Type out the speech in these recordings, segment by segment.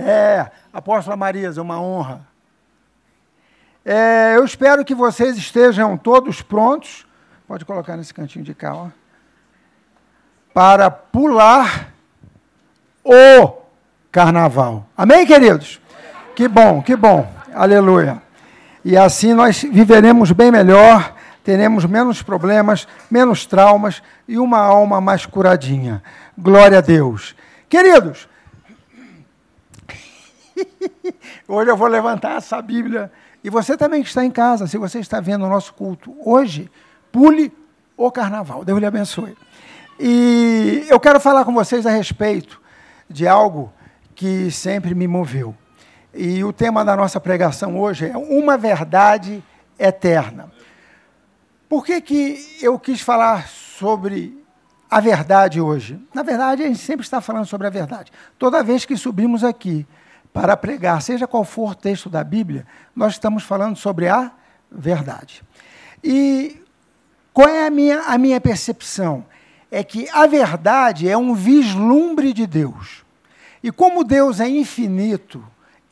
É, apóstola Marisa, uma honra. É, eu espero que vocês estejam todos prontos, pode colocar nesse cantinho de cá, ó, para pular o carnaval. Amém, queridos? Que bom, que bom, aleluia. E assim nós viveremos bem melhor, teremos menos problemas, menos traumas e uma alma mais curadinha. Glória a Deus. Queridos, hoje eu vou levantar essa Bíblia. E você também que está em casa, se você está vendo o nosso culto hoje, pule o carnaval. Deus lhe abençoe. E eu quero falar com vocês a respeito de algo que sempre me moveu. E o tema da nossa pregação hoje é uma verdade eterna. Por que, que eu quis falar sobre a verdade hoje? Na verdade, a gente sempre está falando sobre a verdade. Toda vez que subimos aqui para pregar, seja qual for o texto da Bíblia, nós estamos falando sobre a verdade. E qual é a minha, a minha percepção? É que a verdade é um vislumbre de Deus. E como Deus é infinito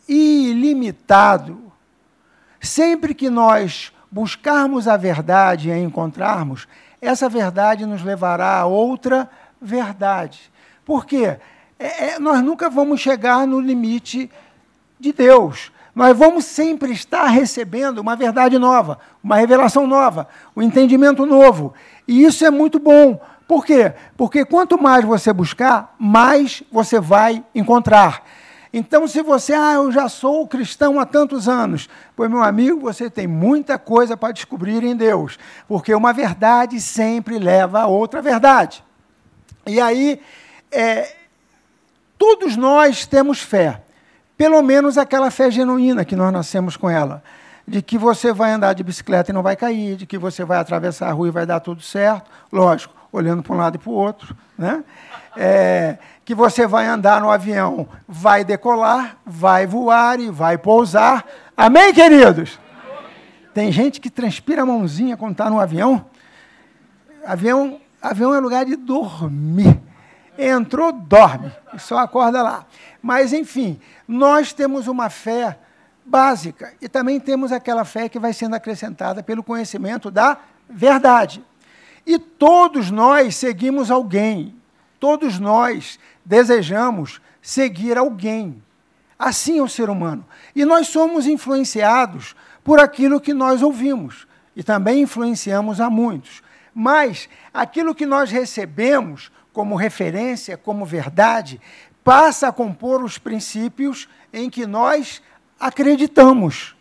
e ilimitado, sempre que nós buscarmos a verdade e a encontrarmos, essa verdade nos levará a outra verdade. Por quê? É, é, nós nunca vamos chegar no limite de Deus. Nós vamos sempre estar recebendo uma verdade nova, uma revelação nova, um entendimento novo. E isso é muito bom. Por quê? Porque quanto mais você buscar, mais você vai encontrar. Então, se você, ah, eu já sou cristão há tantos anos, pois, meu amigo, você tem muita coisa para descobrir em Deus, porque uma verdade sempre leva a outra verdade. E aí, é, todos nós temos fé, pelo menos aquela fé genuína que nós nascemos com ela, de que você vai andar de bicicleta e não vai cair, de que você vai atravessar a rua e vai dar tudo certo, lógico, olhando para um lado e para o outro, né? É, que você vai andar no avião, vai decolar, vai voar e vai pousar. Amém, queridos? Tem gente que transpira a mãozinha quando está no avião. Avião, avião é lugar de dormir. Entrou, dorme, só acorda lá. Mas, enfim, nós temos uma fé básica e também temos aquela fé que vai sendo acrescentada pelo conhecimento da verdade. E todos nós seguimos alguém, todos nós desejamos seguir alguém. Assim é o ser humano. E nós somos influenciados por aquilo que nós ouvimos. E também influenciamos a muitos. Mas aquilo que nós recebemos como referência, como verdade, passa a compor os princípios em que nós acreditamos.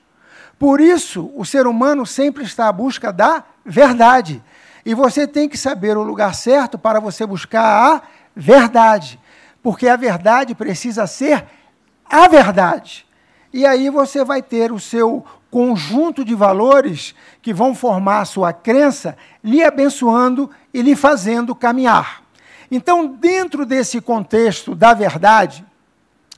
Por isso, o ser humano sempre está à busca da verdade. E você tem que saber o lugar certo para você buscar a verdade porque a verdade precisa ser a verdade. E aí você vai ter o seu conjunto de valores que vão formar a sua crença, lhe abençoando e lhe fazendo caminhar. Então, dentro desse contexto da verdade,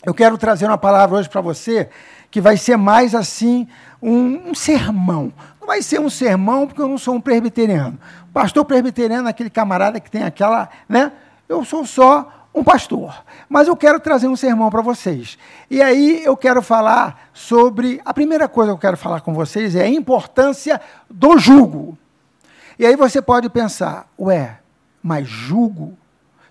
eu quero trazer uma palavra hoje para você que vai ser mais assim um, um, sermão. Não vai ser um sermão porque eu não sou um presbiteriano. Pastor presbiteriano é aquele camarada que tem aquela, né? Eu sou só um pastor. Mas eu quero trazer um sermão para vocês. E aí eu quero falar sobre. A primeira coisa que eu quero falar com vocês é a importância do jugo. E aí você pode pensar, ué, mas jugo?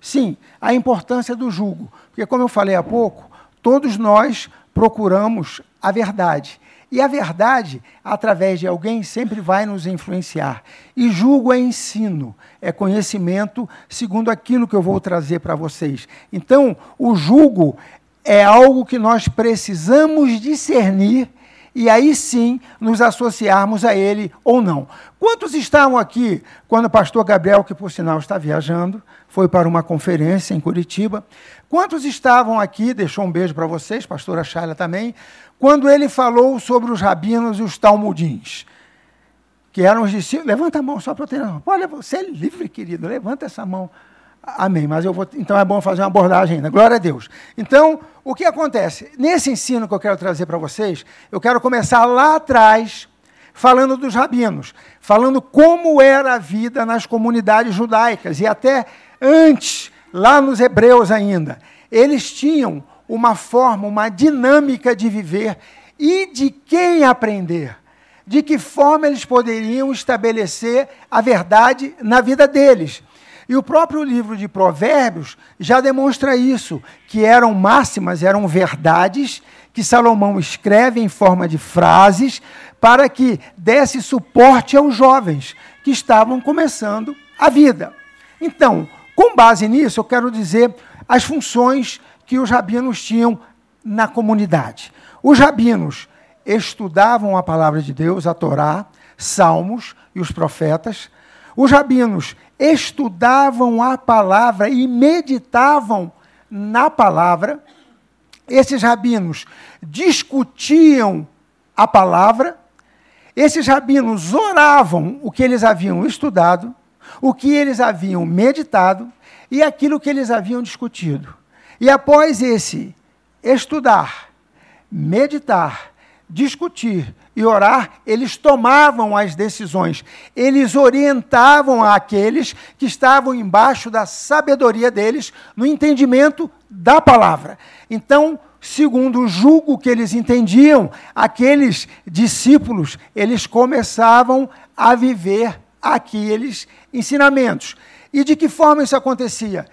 Sim, a importância do jugo. Porque, como eu falei há pouco, todos nós procuramos a verdade. E a verdade, através de alguém, sempre vai nos influenciar. E julgo é ensino, é conhecimento segundo aquilo que eu vou trazer para vocês. Então, o julgo é algo que nós precisamos discernir e aí sim nos associarmos a ele ou não. Quantos estavam aqui quando o pastor Gabriel, que por sinal está viajando, foi para uma conferência em Curitiba? Quantos estavam aqui, deixou um beijo para vocês, pastora Chala também, quando ele falou sobre os rabinos e os talmudins? Que eram os discípulos. Levanta a mão só para eu ter. Olha, você é livre, querido, levanta essa mão. Amém. Mas eu vou. Então é bom fazer uma abordagem ainda. Glória a Deus. Então, o que acontece? Nesse ensino que eu quero trazer para vocês, eu quero começar lá atrás, falando dos rabinos, falando como era a vida nas comunidades judaicas e até antes, lá nos hebreus ainda. Eles tinham uma forma, uma dinâmica de viver e de quem aprender. De que forma eles poderiam estabelecer a verdade na vida deles. E o próprio livro de Provérbios já demonstra isso, que eram máximas, eram verdades que Salomão escreve em forma de frases para que desse suporte aos jovens que estavam começando a vida. Então, com base nisso, eu quero dizer as funções que os rabinos tinham na comunidade. Os rabinos estudavam a palavra de Deus, a Torá, Salmos e os profetas. Os rabinos estudavam a palavra e meditavam na palavra. Esses rabinos discutiam a palavra. Esses rabinos oravam o que eles haviam estudado, o que eles haviam meditado e aquilo que eles haviam discutido. E após esse estudar, meditar, discutir e orar, eles tomavam as decisões, eles orientavam aqueles que estavam embaixo da sabedoria deles no entendimento da palavra. Então, segundo o julgo que eles entendiam, aqueles discípulos, eles começavam a viver aqueles ensinamentos. E de que forma isso acontecia?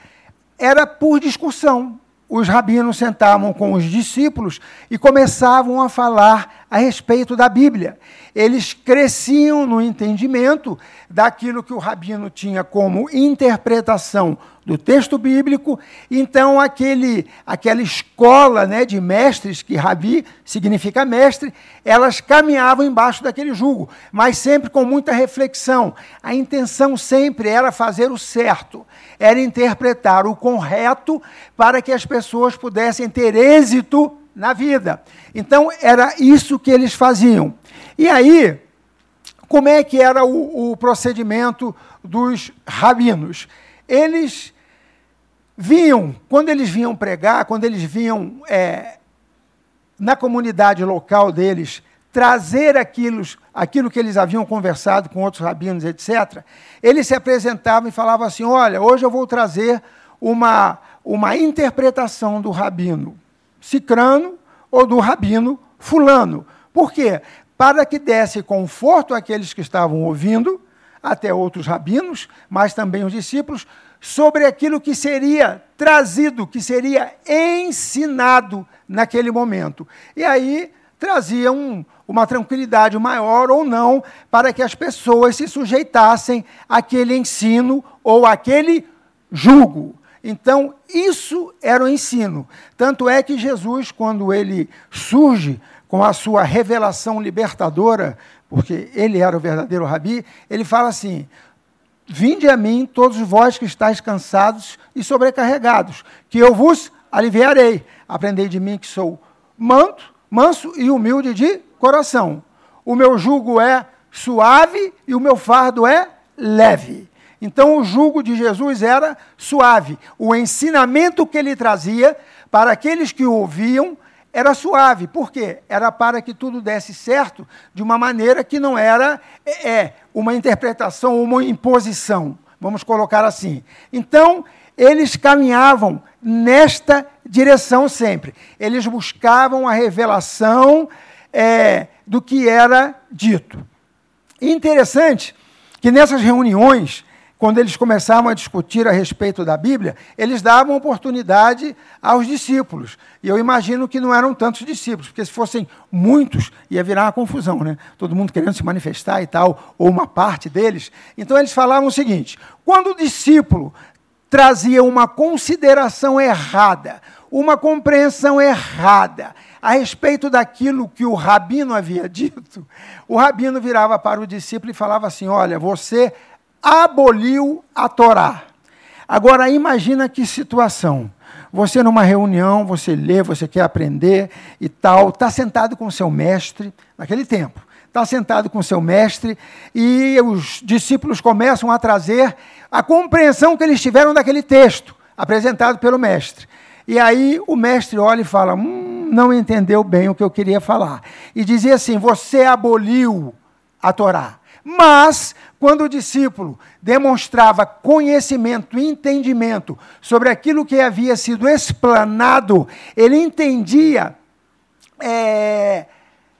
Era por discussão os rabinos sentavam com os discípulos e começavam a falar a respeito da Bíblia. Eles cresciam no entendimento daquilo que o rabino tinha como interpretação do texto bíblico. Então, aquele, aquela escola né, de mestres, que rabi significa mestre, elas caminhavam embaixo daquele jugo, mas sempre com muita reflexão. A intenção sempre era fazer o certo, era interpretar o correto para que as pessoas pudessem ter êxito na vida. Então, era isso que eles faziam. E aí, como é que era o, o procedimento dos rabinos? Eles vinham, quando eles vinham pregar, quando eles vinham é, na comunidade local deles, trazer aquilo, aquilo que eles haviam conversado com outros rabinos, etc., eles se apresentavam e falavam assim: Olha, hoje eu vou trazer uma, uma interpretação do rabino Cicrano ou do rabino Fulano. Por quê? Para que desse conforto àqueles que estavam ouvindo, até outros rabinos, mas também os discípulos, sobre aquilo que seria trazido, que seria ensinado naquele momento. E aí trazia um, uma tranquilidade maior ou não para que as pessoas se sujeitassem àquele ensino ou àquele julgo. Então, isso era o ensino. Tanto é que Jesus, quando ele surge com a sua revelação libertadora, porque ele era o verdadeiro rabi, ele fala assim: Vinde a mim, todos vós que estáis cansados e sobrecarregados, que eu vos aliviarei. Aprendei de mim que sou manto, manso e humilde de coração. O meu jugo é suave e o meu fardo é leve. Então, o jugo de Jesus era suave. O ensinamento que ele trazia para aqueles que o ouviam era suave. Por quê? Era para que tudo desse certo de uma maneira que não era é, é uma interpretação, uma imposição. Vamos colocar assim. Então, eles caminhavam nesta direção sempre. Eles buscavam a revelação é, do que era dito. Interessante que nessas reuniões quando eles começavam a discutir a respeito da Bíblia, eles davam oportunidade aos discípulos. E eu imagino que não eram tantos discípulos, porque se fossem muitos, ia virar uma confusão, né? Todo mundo querendo se manifestar e tal, ou uma parte deles. Então eles falavam o seguinte: quando o discípulo trazia uma consideração errada, uma compreensão errada a respeito daquilo que o rabino havia dito, o rabino virava para o discípulo e falava assim: Olha, você aboliu a Torá. Agora imagina que situação. Você numa reunião, você lê, você quer aprender e tal, está sentado com seu mestre, naquele tempo, está sentado com seu mestre e os discípulos começam a trazer a compreensão que eles tiveram daquele texto apresentado pelo mestre. E aí o mestre olha e fala: hum, não entendeu bem o que eu queria falar. E dizia assim: você aboliu a Torá. Mas, quando o discípulo demonstrava conhecimento e entendimento sobre aquilo que havia sido explanado, ele entendia é,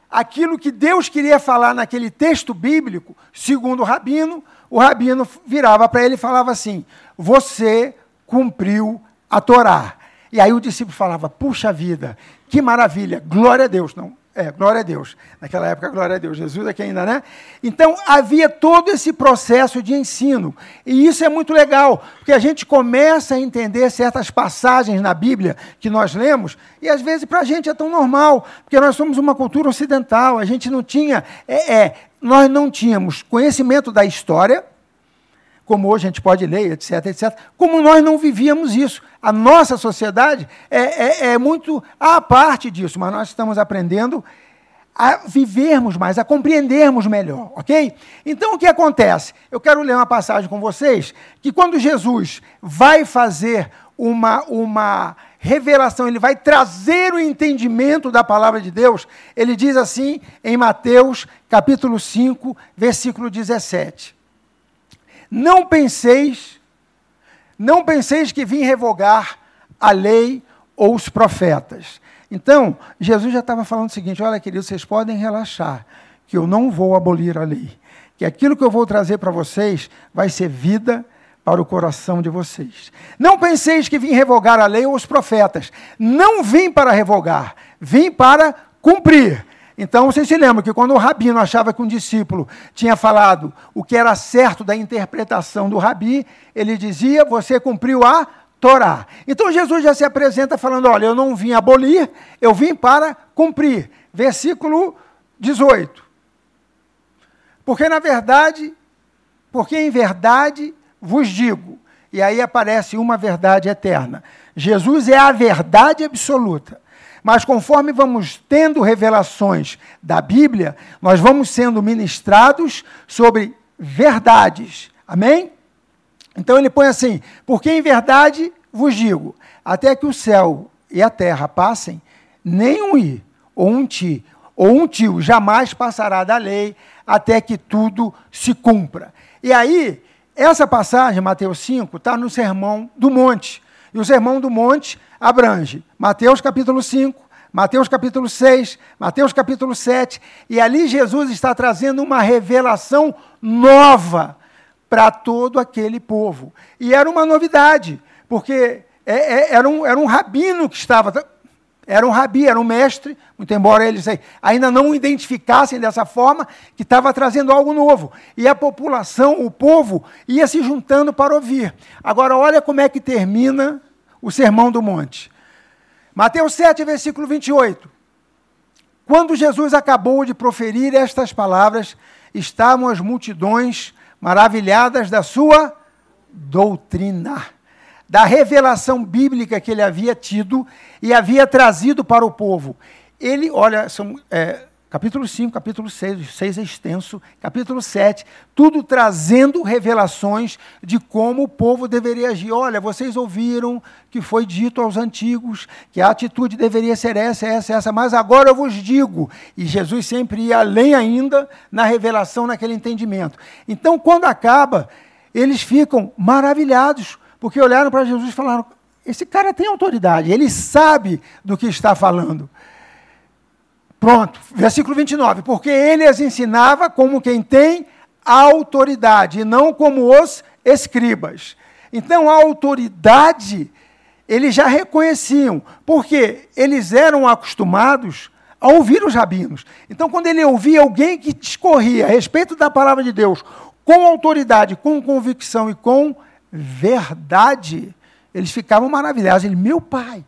aquilo que Deus queria falar naquele texto bíblico, segundo o rabino, o rabino virava para ele e falava assim: Você cumpriu a Torá. E aí o discípulo falava: Puxa vida, que maravilha, glória a Deus. Não, é, glória a Deus. Naquela época, glória a Deus. Jesus aqui ainda, né? Então, havia todo esse processo de ensino. E isso é muito legal, porque a gente começa a entender certas passagens na Bíblia que nós lemos, e às vezes para a gente é tão normal, porque nós somos uma cultura ocidental, a gente não tinha, é, é, nós não tínhamos conhecimento da história, como hoje a gente pode ler, etc, etc, como nós não vivíamos isso. A nossa sociedade é, é, é muito à parte disso, mas nós estamos aprendendo a vivermos mais, a compreendermos melhor, ok? Então o que acontece? Eu quero ler uma passagem com vocês que quando Jesus vai fazer uma, uma revelação, ele vai trazer o entendimento da palavra de Deus, ele diz assim em Mateus capítulo 5, versículo 17. Não penseis, não penseis que vim revogar a lei ou os profetas. Então, Jesus já estava falando o seguinte: olha, queridos, vocês podem relaxar, que eu não vou abolir a lei. Que aquilo que eu vou trazer para vocês vai ser vida para o coração de vocês. Não penseis que vim revogar a lei ou os profetas. Não vim para revogar, vim para cumprir. Então, vocês se lembram que quando o rabino achava que um discípulo tinha falado o que era certo da interpretação do rabi, ele dizia: Você cumpriu a Torá. Então, Jesus já se apresenta falando: Olha, eu não vim abolir, eu vim para cumprir. Versículo 18. Porque, na verdade, porque em verdade vos digo, e aí aparece uma verdade eterna: Jesus é a verdade absoluta. Mas conforme vamos tendo revelações da Bíblia, nós vamos sendo ministrados sobre verdades. Amém? Então ele põe assim: porque em verdade vos digo, até que o céu e a terra passem, nem um i, ou um ti, ou um tio jamais passará da lei, até que tudo se cumpra. E aí, essa passagem, Mateus 5, está no Sermão do Monte. E o Sermão do Monte abrange Mateus capítulo 5, Mateus capítulo 6, Mateus capítulo 7, e ali Jesus está trazendo uma revelação nova para todo aquele povo. E era uma novidade, porque é, é, era, um, era um rabino que estava. Era um rabi, era um mestre, muito embora eles ainda não o identificassem dessa forma, que estava trazendo algo novo. E a população, o povo, ia se juntando para ouvir. Agora, olha como é que termina o Sermão do Monte. Mateus 7, versículo 28. Quando Jesus acabou de proferir estas palavras, estavam as multidões maravilhadas da sua doutrina, da revelação bíblica que ele havia tido e havia trazido para o povo. Ele, olha, são, é, Capítulo 5, capítulo 6, 6 é extenso, capítulo 7, tudo trazendo revelações de como o povo deveria agir. Olha, vocês ouviram que foi dito aos antigos que a atitude deveria ser essa, essa, essa, mas agora eu vos digo. E Jesus sempre ia além ainda na revelação, naquele entendimento. Então, quando acaba, eles ficam maravilhados, porque olharam para Jesus e falaram: esse cara tem autoridade, ele sabe do que está falando. Pronto, versículo 29. Porque ele as ensinava como quem tem autoridade, e não como os escribas. Então, a autoridade eles já reconheciam, porque eles eram acostumados a ouvir os rabinos. Então, quando ele ouvia alguém que discorria a respeito da palavra de Deus com autoridade, com convicção e com verdade, eles ficavam maravilhados. Ele, meu pai,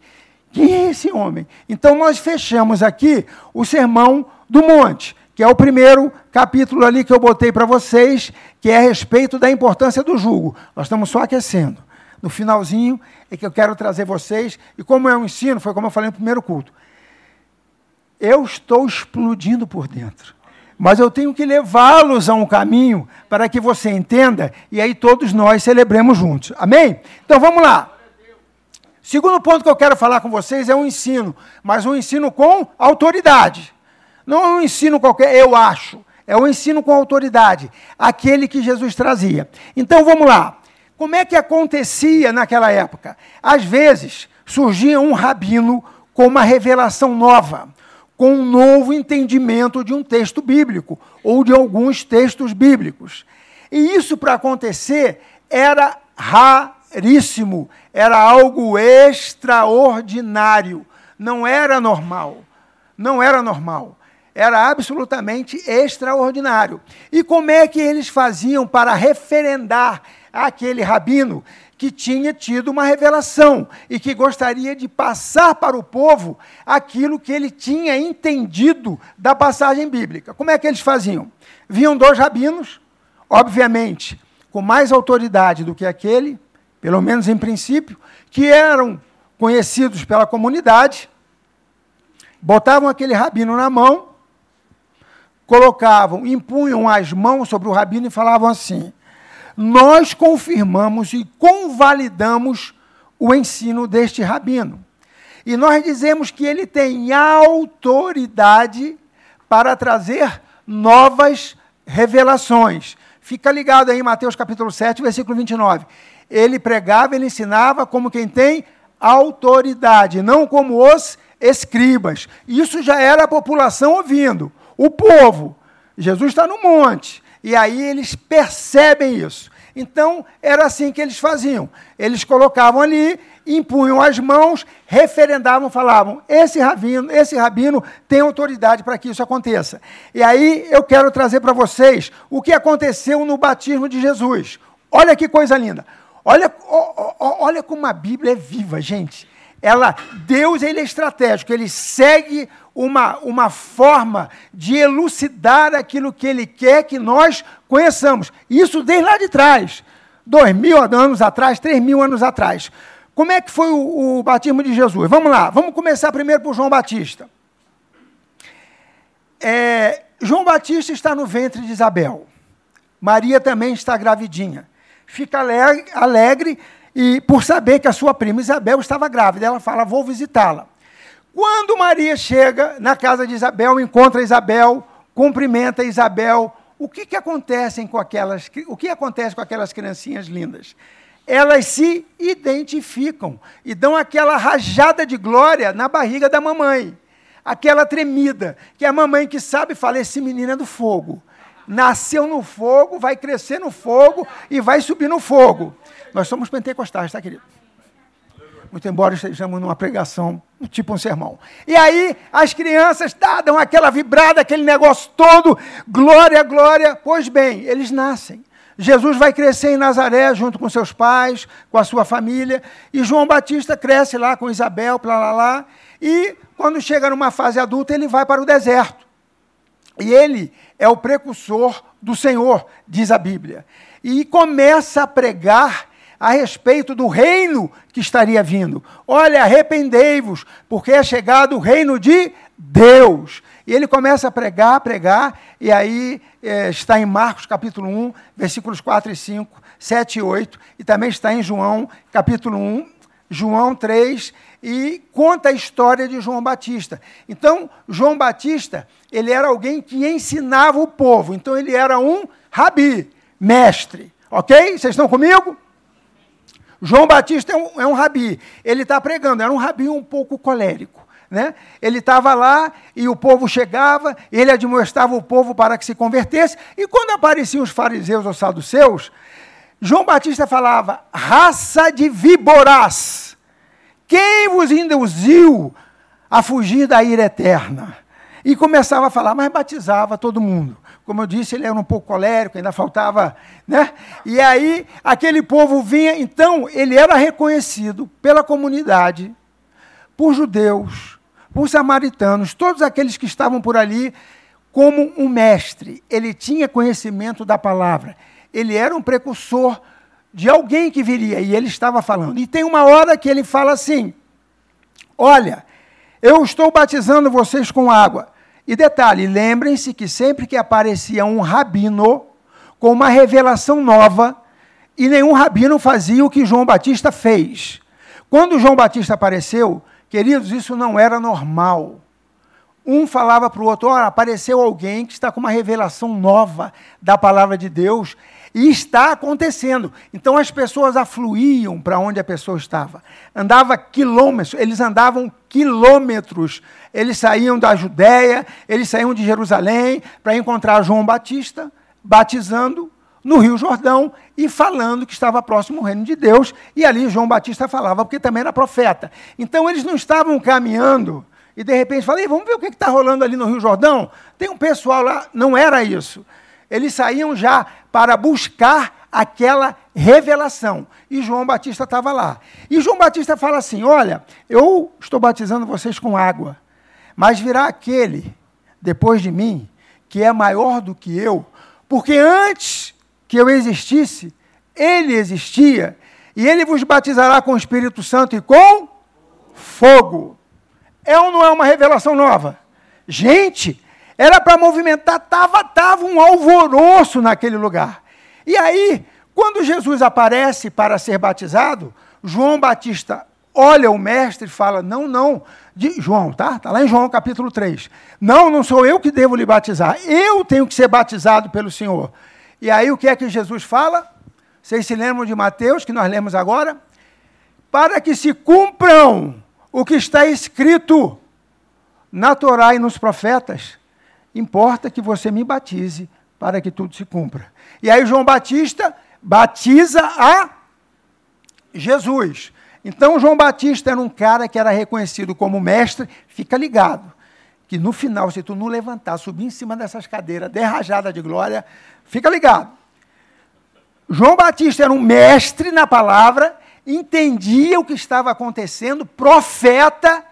Quem é esse homem? Então nós fechamos aqui o sermão do monte, que é o primeiro capítulo ali que eu botei para vocês, que é a respeito da importância do jugo. Nós estamos só aquecendo. No finalzinho é que eu quero trazer vocês, e como é um ensino, foi como eu falei no primeiro culto. Eu estou explodindo por dentro. Mas eu tenho que levá-los a um caminho para que você entenda e aí todos nós celebremos juntos. Amém? Então vamos lá. Segundo ponto que eu quero falar com vocês é um ensino, mas um ensino com autoridade. Não é um ensino qualquer, eu acho. É um ensino com autoridade, aquele que Jesus trazia. Então vamos lá. Como é que acontecia naquela época? Às vezes surgia um rabino com uma revelação nova, com um novo entendimento de um texto bíblico ou de alguns textos bíblicos. E isso para acontecer era era algo extraordinário, não era normal. Não era normal. Era absolutamente extraordinário. E como é que eles faziam para referendar aquele rabino que tinha tido uma revelação e que gostaria de passar para o povo aquilo que ele tinha entendido da passagem bíblica? Como é que eles faziam? Viam dois rabinos, obviamente, com mais autoridade do que aquele, pelo menos em princípio, que eram conhecidos pela comunidade, botavam aquele rabino na mão, colocavam, impunham as mãos sobre o rabino e falavam assim: Nós confirmamos e convalidamos o ensino deste rabino. E nós dizemos que ele tem autoridade para trazer novas revelações. Fica ligado aí Mateus capítulo 7, versículo 29. Ele pregava, ele ensinava como quem tem autoridade, não como os escribas. Isso já era a população ouvindo. O povo, Jesus está no monte, e aí eles percebem isso. Então, era assim que eles faziam. Eles colocavam ali, impunham as mãos, referendavam, falavam: esse rabino, esse rabino tem autoridade para que isso aconteça. E aí eu quero trazer para vocês o que aconteceu no batismo de Jesus. Olha que coisa linda. Olha, olha como a Bíblia é viva, gente. Ela, Deus ele é estratégico, ele segue uma, uma forma de elucidar aquilo que ele quer que nós conheçamos. Isso desde lá de trás, dois mil anos atrás, três mil anos atrás. Como é que foi o, o batismo de Jesus? Vamos lá, vamos começar primeiro por João Batista. É, João Batista está no ventre de Isabel. Maria também está gravidinha fica alegre, alegre e por saber que a sua prima Isabel estava grávida. Ela fala: Vou visitá-la. Quando Maria chega na casa de Isabel, encontra Isabel, cumprimenta Isabel, o que, que, acontece com aquelas, o que acontece com aquelas criancinhas lindas? Elas se identificam e dão aquela rajada de glória na barriga da mamãe. Aquela tremida, que é a mamãe que sabe fala: esse menino é do fogo nasceu no fogo, vai crescer no fogo e vai subir no fogo. Nós somos pentecostais, tá, querido? Muito embora estejamos numa pregação, tipo um sermão. E aí, as crianças tá, dão aquela vibrada, aquele negócio todo, glória, glória. Pois bem, eles nascem. Jesus vai crescer em Nazaré junto com seus pais, com a sua família, e João Batista cresce lá com Isabel, lá, lá, lá, e quando chega numa fase adulta, ele vai para o deserto. E ele é o precursor do Senhor, diz a Bíblia. E começa a pregar a respeito do reino que estaria vindo. Olha, arrependei-vos, porque é chegado o reino de Deus. E ele começa a pregar, pregar, e aí é, está em Marcos capítulo 1, versículos 4 e 5, 7 e 8, e também está em João capítulo 1, João 3, e conta a história de João Batista. Então, João Batista, ele era alguém que ensinava o povo. Então, ele era um rabi, mestre. Ok? Vocês estão comigo? João Batista é um, é um rabi. Ele está pregando. Era um rabi um pouco colérico. Né? Ele estava lá e o povo chegava, ele admoestava o povo para que se convertesse, e quando apareciam os fariseus ou saduceus, João Batista falava: raça de víboras, quem vos induziu a fugir da ira eterna? E começava a falar, mas batizava todo mundo. Como eu disse, ele era um pouco colérico, ainda faltava. Né? E aí, aquele povo vinha, então, ele era reconhecido pela comunidade por judeus, por samaritanos, todos aqueles que estavam por ali, como um mestre. Ele tinha conhecimento da palavra. Ele era um precursor de alguém que viria, e ele estava falando. E tem uma hora que ele fala assim: Olha, eu estou batizando vocês com água. E detalhe, lembrem-se que sempre que aparecia um rabino com uma revelação nova, e nenhum rabino fazia o que João Batista fez. Quando João Batista apareceu, queridos, isso não era normal. Um falava para o outro: olha, apareceu alguém que está com uma revelação nova da palavra de Deus e está acontecendo. Então as pessoas afluíam para onde a pessoa estava. Andava quilômetros, eles andavam quilômetros. Eles saíam da Judéia, eles saíam de Jerusalém para encontrar João Batista, batizando no Rio Jordão e falando que estava próximo ao reino de Deus. E ali João Batista falava, porque também era profeta. Então eles não estavam caminhando e de repente falei, vamos ver o que está rolando ali no Rio Jordão. Tem um pessoal lá, não era isso. Eles saíam já para buscar aquela revelação. E João Batista estava lá. E João Batista fala assim: Olha, eu estou batizando vocês com água, mas virá aquele depois de mim que é maior do que eu, porque antes que eu existisse, ele existia, e ele vos batizará com o Espírito Santo e com fogo. É ou não é uma revelação nova? Gente, era para movimentar, tava, tava um alvoroço naquele lugar. E aí, quando Jesus aparece para ser batizado, João Batista olha o mestre e fala: Não, não, de João, tá? Está lá em João capítulo 3. Não, não sou eu que devo lhe batizar, eu tenho que ser batizado pelo Senhor. E aí o que é que Jesus fala? Vocês se lembram de Mateus, que nós lemos agora? Para que se cumpram o que está escrito na Torá e nos profetas. Importa que você me batize para que tudo se cumpra. E aí João Batista batiza a Jesus. Então João Batista era um cara que era reconhecido como mestre, fica ligado, que no final, se tu não levantar, subir em cima dessas cadeiras, derrajada de glória, fica ligado. João Batista era um mestre na palavra entendia o que estava acontecendo, profeta,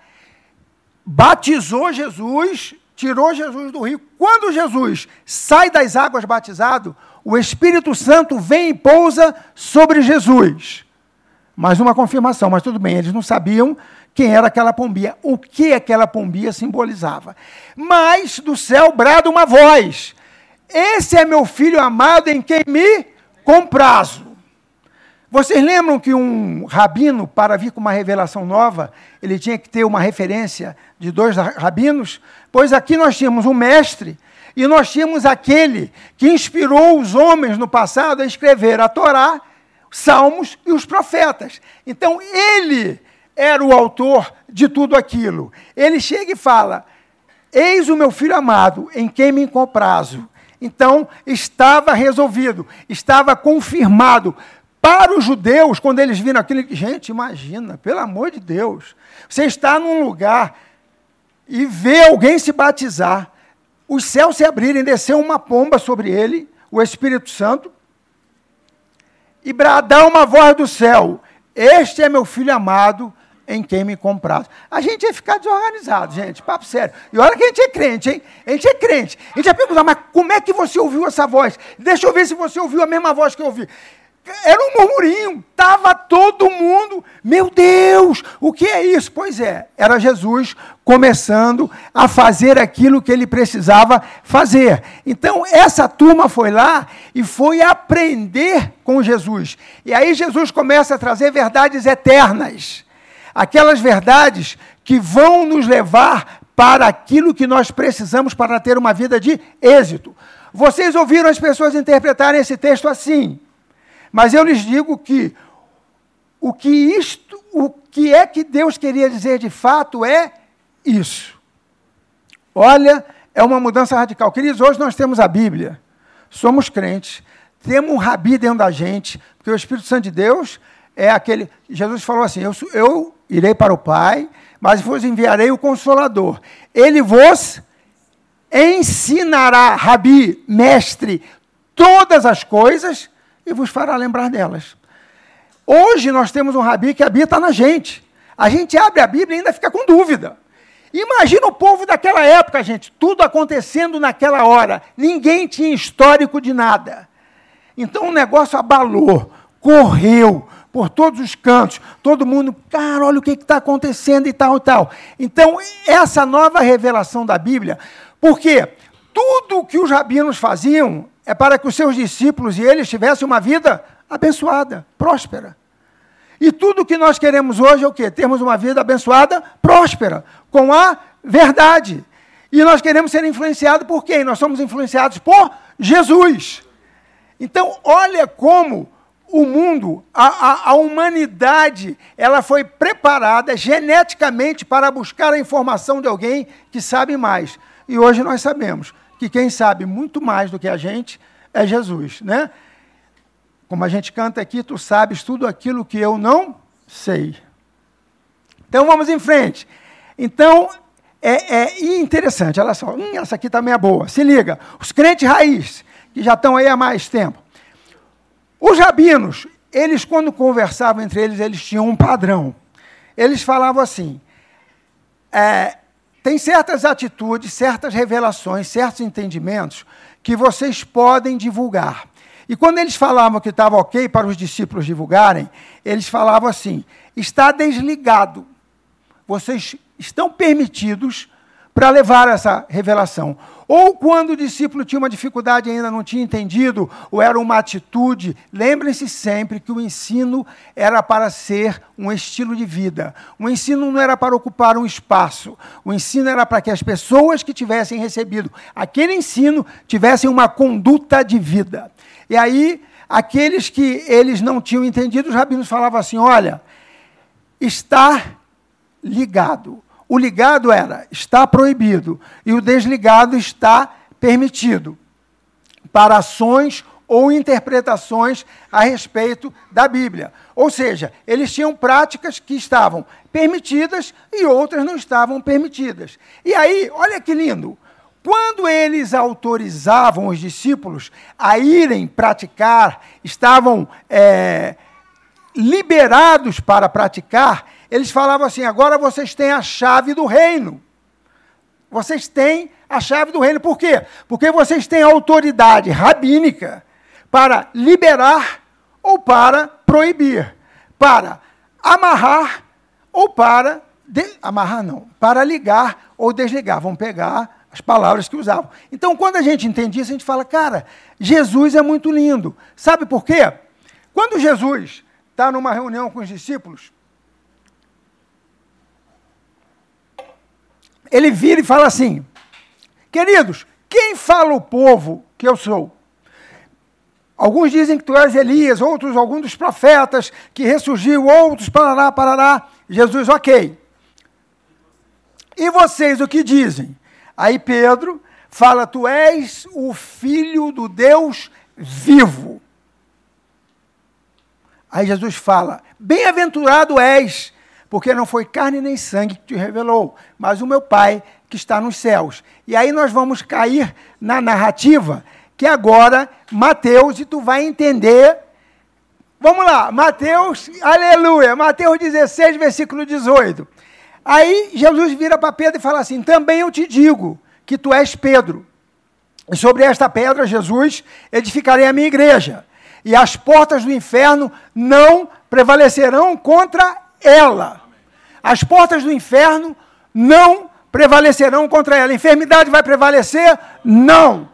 batizou Jesus, tirou Jesus do rio. Quando Jesus sai das águas batizado, o Espírito Santo vem e pousa sobre Jesus. Mais uma confirmação, mas tudo bem, eles não sabiam quem era aquela pombia, o que aquela pombia simbolizava. Mas do céu brada uma voz: Esse é meu filho amado em quem me comprazo. Vocês lembram que um rabino, para vir com uma revelação nova, ele tinha que ter uma referência de dois rabinos? Pois aqui nós tínhamos um mestre e nós tínhamos aquele que inspirou os homens no passado a escrever a Torá, Salmos e os profetas. Então, ele era o autor de tudo aquilo. Ele chega e fala: Eis o meu filho amado, em quem me comprazo. Então, estava resolvido, estava confirmado. Para os judeus, quando eles viram aquilo, gente, imagina, pelo amor de Deus, você está num lugar e vê alguém se batizar, os céus se abrirem, descer uma pomba sobre ele, o Espírito Santo, e bradar uma voz do céu: Este é meu filho amado, em quem me compraste. A gente ia ficar desorganizado, gente, papo sério. E olha que a gente é crente, hein? A gente é crente. A gente ia perguntar, mas como é que você ouviu essa voz? Deixa eu ver se você ouviu a mesma voz que eu ouvi. Era um murmurinho, estava todo mundo, meu Deus, o que é isso? Pois é, era Jesus começando a fazer aquilo que ele precisava fazer. Então, essa turma foi lá e foi aprender com Jesus. E aí Jesus começa a trazer verdades eternas. Aquelas verdades que vão nos levar para aquilo que nós precisamos para ter uma vida de êxito. Vocês ouviram as pessoas interpretarem esse texto assim: mas eu lhes digo que o que isto, o que é que Deus queria dizer de fato é isso. Olha, é uma mudança radical. Queridos, hoje nós temos a Bíblia, somos crentes, temos um rabi dentro da gente, porque o Espírito Santo de Deus é aquele. Jesus falou assim: Eu, eu irei para o Pai, mas vos enviarei o Consolador. Ele vos ensinará, rabi, mestre, todas as coisas e vos fará lembrar delas. Hoje nós temos um rabi que habita na gente. A gente abre a Bíblia e ainda fica com dúvida. Imagina o povo daquela época, gente, tudo acontecendo naquela hora. Ninguém tinha histórico de nada. Então o negócio abalou, correu por todos os cantos. Todo mundo, cara, olha o que está acontecendo e tal e tal. Então, essa nova revelação da Bíblia, porque tudo que os rabinos faziam é para que os seus discípulos e eles tivessem uma vida abençoada, próspera. E tudo que nós queremos hoje é o quê? Termos uma vida abençoada, próspera, com a verdade. E nós queremos ser influenciados por quem? Nós somos influenciados por Jesus. Então, olha como o mundo, a, a, a, humanidade, ela foi preparada geneticamente para buscar a informação de alguém que sabe mais. E hoje nós sabemos que quem sabe muito mais do que a gente é Jesus, né? Como a gente canta aqui, tu sabes tudo aquilo que eu não sei. Então vamos em frente. Então, é, é interessante, olha só, hum, essa aqui também é boa. Se liga, os crentes raiz, que já estão aí há mais tempo. Os rabinos, eles quando conversavam entre eles, eles tinham um padrão. Eles falavam assim: é, tem certas atitudes, certas revelações, certos entendimentos que vocês podem divulgar. E quando eles falavam que estava ok para os discípulos divulgarem, eles falavam assim: está desligado. Vocês estão permitidos para levar essa revelação. Ou quando o discípulo tinha uma dificuldade e ainda não tinha entendido, ou era uma atitude, lembrem-se sempre que o ensino era para ser um estilo de vida. O ensino não era para ocupar um espaço. O ensino era para que as pessoas que tivessem recebido aquele ensino tivessem uma conduta de vida. E aí, aqueles que eles não tinham entendido, os rabinos falavam assim: olha, está ligado. O ligado era está proibido e o desligado está permitido para ações ou interpretações a respeito da Bíblia. Ou seja, eles tinham práticas que estavam permitidas e outras não estavam permitidas. E aí, olha que lindo, quando eles autorizavam os discípulos a irem praticar, estavam é, liberados para praticar, eles falavam assim: agora vocês têm a chave do reino. Vocês têm a chave do reino. Por quê? Porque vocês têm autoridade rabínica para liberar ou para proibir, para amarrar ou para. De, amarrar não, para ligar ou desligar. Vamos pegar as palavras que usavam. Então, quando a gente entende isso, a gente fala, cara, Jesus é muito lindo. Sabe por quê? Quando Jesus está numa reunião com os discípulos, ele vira e fala assim: Queridos, quem fala o povo que eu sou? Alguns dizem que tu és Elias, outros, alguns dos profetas que ressurgiu, outros, parará, parará. Jesus, ok. E vocês o que dizem? Aí Pedro fala: Tu és o filho do Deus vivo. Aí Jesus fala: Bem-aventurado és, porque não foi carne nem sangue que te revelou, mas o meu Pai que está nos céus. E aí nós vamos cair na narrativa que agora Mateus, e tu vai entender. Vamos lá, Mateus, aleluia, Mateus 16, versículo 18. Aí Jesus vira para Pedro e fala assim: Também eu te digo que tu és Pedro. E sobre esta pedra, Jesus, edificarei a minha igreja. E as portas do inferno não prevalecerão contra ela. As portas do inferno não prevalecerão contra ela. Enfermidade vai prevalecer? Não.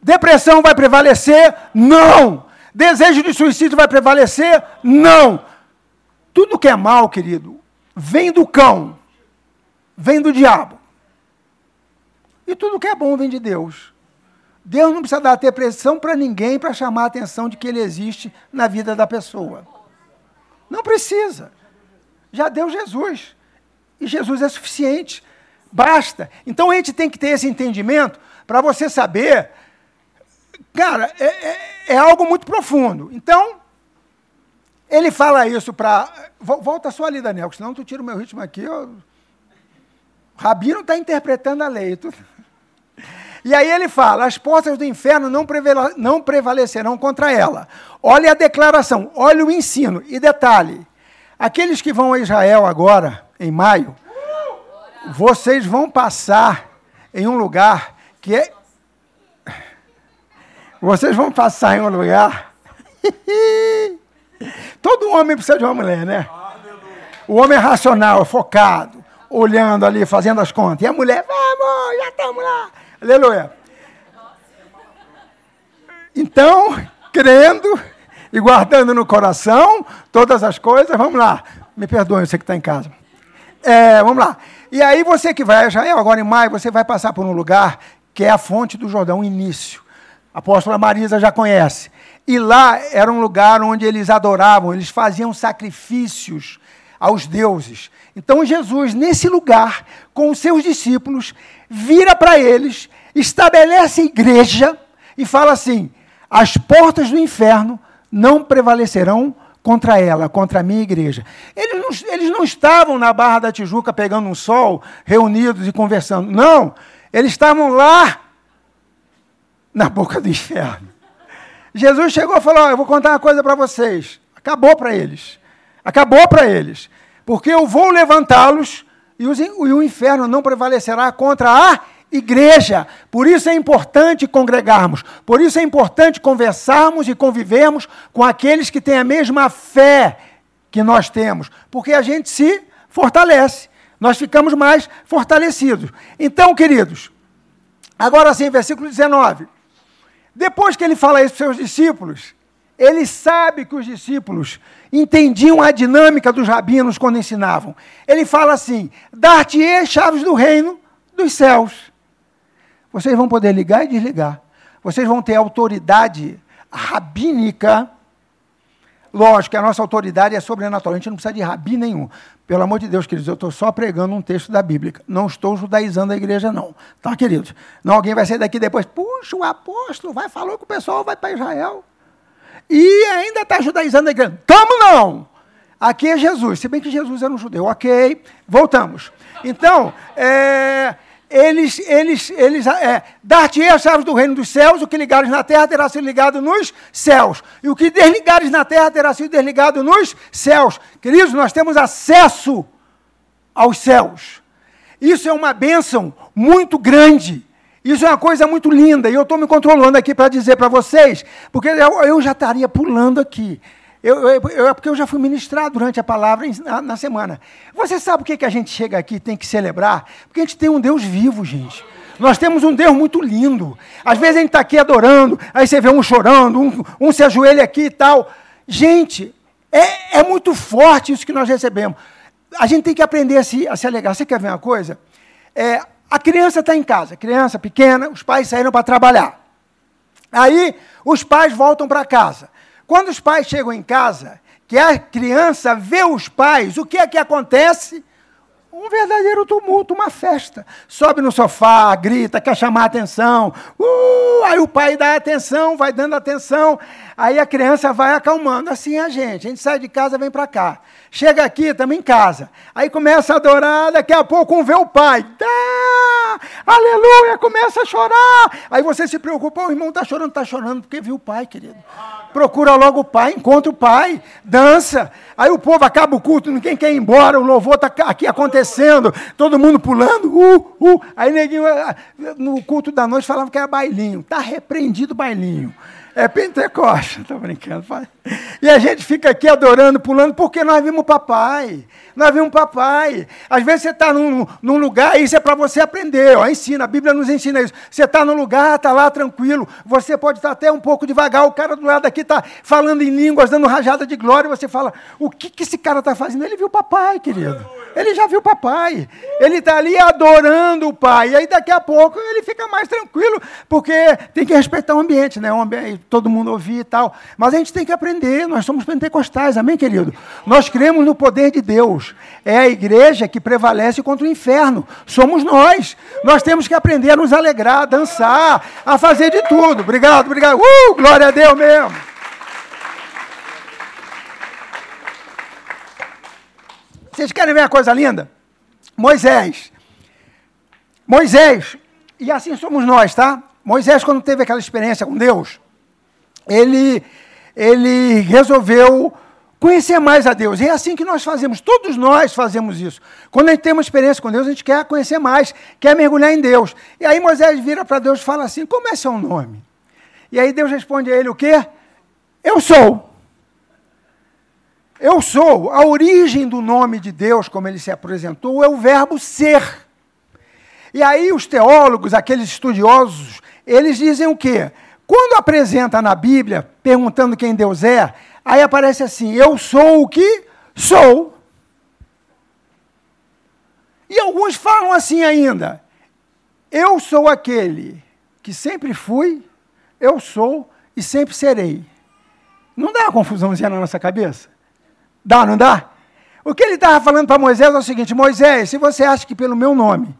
Depressão vai prevalecer? Não. Desejo de suicídio vai prevalecer? Não. Tudo que é mal, querido, vem do cão, vem do diabo. E tudo que é bom vem de Deus. Deus não precisa dar ter pressão para ninguém para chamar a atenção de que ele existe na vida da pessoa. Não precisa. Já deu Jesus. E Jesus é suficiente. Basta. Então a gente tem que ter esse entendimento para você saber. Cara, é, é, é algo muito profundo. Então, ele fala isso para. Volta só ali, Daniel, senão tu tira o meu ritmo aqui. Eu... Rabino está interpretando a lei. Tu... E aí ele fala: as portas do inferno não, não prevalecerão contra ela. Olha a declaração, olha o ensino. E detalhe: Aqueles que vão a Israel agora, em maio, vocês vão passar em um lugar que é. Vocês vão passar em um lugar. Todo homem precisa de uma mulher, né? O homem é racional, focado, olhando ali, fazendo as contas. E a mulher, vamos, já estamos lá. Aleluia. Então, crendo e guardando no coração todas as coisas, vamos lá. Me perdoe, você que está em casa. É, vamos lá. E aí você que vai a Israel, agora em maio, você vai passar por um lugar que é a fonte do Jordão, o início. A apóstola Marisa já conhece. E lá era um lugar onde eles adoravam, eles faziam sacrifícios aos deuses. Então Jesus, nesse lugar, com os seus discípulos, vira para eles, estabelece a igreja e fala assim: as portas do inferno não prevalecerão contra ela, contra a minha igreja. Eles não, eles não estavam na Barra da Tijuca pegando um sol, reunidos e conversando. Não, eles estavam lá na boca do inferno. Jesus chegou e falou: oh, Eu vou contar uma coisa para vocês. Acabou para eles. Acabou para eles. Porque eu vou levantá-los e, e o inferno não prevalecerá contra a igreja. Por isso é importante congregarmos, por isso é importante conversarmos e convivermos com aqueles que têm a mesma fé que nós temos, porque a gente se fortalece, nós ficamos mais fortalecidos. Então, queridos, agora sim, versículo 19. Depois que ele fala isso para os seus discípulos, ele sabe que os discípulos entendiam a dinâmica dos rabinos quando ensinavam. Ele fala assim: dar-te-ei chaves do reino dos céus. Vocês vão poder ligar e desligar. Vocês vão ter autoridade rabínica. Lógico que a nossa autoridade é sobrenatural, a gente não precisa de rabi nenhum. Pelo amor de Deus, queridos, eu estou só pregando um texto da Bíblia. Não estou judaizando a igreja, não. Tá, queridos? Não, alguém vai sair daqui depois, puxa, o apóstolo vai, falou que o pessoal vai para Israel. E ainda está judaizando a igreja. Tamo não! Aqui é Jesus, se bem que Jesus era um judeu. Ok, voltamos. Então, é, eles, eles, eles é, dar-te-ei as chaves do reino dos céus, o que ligares na terra terá sido ligado nos céus, e o que desligares na terra terá sido desligado nos céus. Queridos, nós temos acesso aos céus. Isso é uma bênção muito grande. Isso é uma coisa muito linda. E eu estou me controlando aqui para dizer para vocês, porque eu, eu já estaria pulando aqui. Eu, eu, eu, é porque eu já fui ministrar durante a palavra na, na semana. Você sabe o que, que a gente chega aqui e tem que celebrar? Porque a gente tem um Deus vivo, gente. Nós temos um Deus muito lindo. Às vezes a gente está aqui adorando, aí você vê um chorando, um, um se ajoelha aqui e tal. Gente, é, é, muito forte isso que nós recebemos. A gente tem que aprender a se, a se alegrar. Você quer ver uma coisa? É, a criança está em casa, criança pequena, os pais saíram para trabalhar. Aí os pais voltam para casa. Quando os pais chegam em casa, que a criança vê os pais, o que é que acontece? Um verdadeiro tumulto, uma festa. Sobe no sofá, grita, quer chamar atenção. Uh, aí o pai dá atenção, vai dando atenção. Aí a criança vai acalmando. Assim é a gente. A gente sai de casa, vem para cá. Chega aqui, estamos em casa. Aí começa a adorar, daqui a pouco um vê o pai. Dá! Aleluia! Começa a chorar. Aí você se preocupa, o irmão está chorando, está chorando, porque viu o pai, querido procura logo o pai, encontra o pai, dança. Aí o povo acaba o culto, ninguém quer ir embora, o louvor está aqui acontecendo, todo mundo pulando, uh, uh. Aí neguinho, ah, no culto da noite falava que era bailinho. Está repreendido bailinho. É Pentecoste, estou brincando. E a gente fica aqui adorando, pulando, porque nós vimos papai. Nós vimos papai. Às vezes você está num, num, lugar, isso é para você aprender. Ó, ensina, a Bíblia nos ensina isso. Você está num lugar, está lá tranquilo. Você pode estar até um pouco devagar. O cara do lado aqui está falando em línguas, dando rajada de glória. Você fala: o que, que esse cara está fazendo? Ele viu papai, querido. Ele já viu papai. Ele está ali adorando o pai. E aí daqui a pouco ele fica mais tranquilo, porque tem que respeitar o ambiente, né? O ambiente, todo mundo ouvir e tal. Mas a gente tem que aprender. Nós somos pentecostais, amém, querido? Nós cremos no poder de Deus. É a igreja que prevalece contra o inferno. Somos nós. Nós temos que aprender a nos alegrar, a dançar, a fazer de tudo. Obrigado, obrigado. Uh, glória a Deus mesmo. Vocês querem ver a coisa linda? Moisés. Moisés, e assim somos nós, tá? Moisés, quando teve aquela experiência com Deus, ele, ele resolveu conhecer mais a Deus. E é assim que nós fazemos, todos nós fazemos isso. Quando a gente tem uma experiência com Deus, a gente quer conhecer mais, quer mergulhar em Deus. E aí Moisés vira para Deus e fala assim: Como é seu nome? E aí Deus responde a ele: O quê? Eu sou. Eu sou. A origem do nome de Deus, como ele se apresentou, é o verbo ser. E aí os teólogos, aqueles estudiosos, eles dizem o quê? Quando apresenta na Bíblia, perguntando quem Deus é, aí aparece assim: Eu sou o que sou. E alguns falam assim ainda: Eu sou aquele que sempre fui, eu sou e sempre serei. Não dá uma confusãozinha na nossa cabeça? Dá, não dá? O que ele estava falando para Moisés é o seguinte: Moisés, se você acha que pelo meu nome